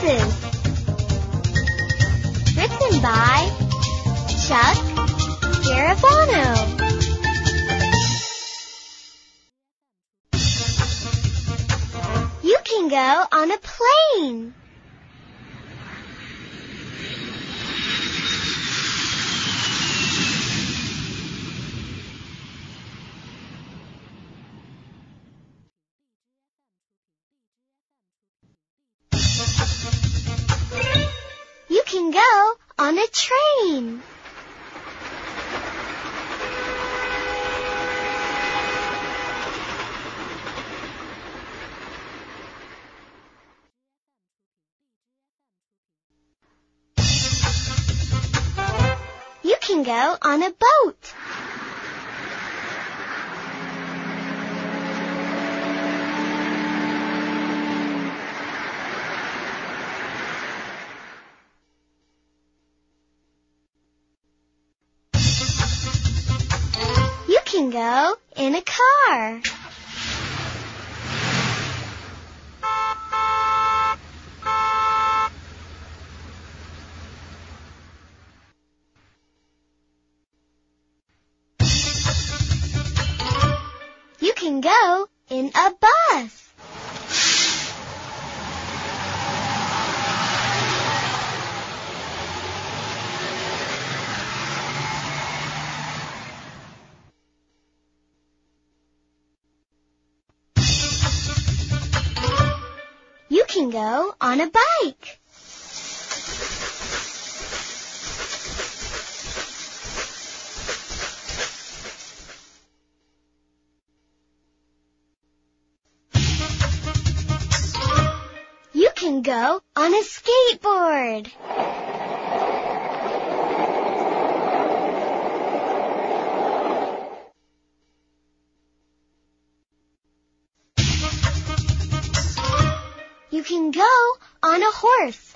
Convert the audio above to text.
Voices. Written by Chuck Garifano. You can go on a plane. Can go on a train. You can go on a boat. Can go in a car. You can go in a bus. Can go on a bike. You can go on a skateboard. You can go on a horse.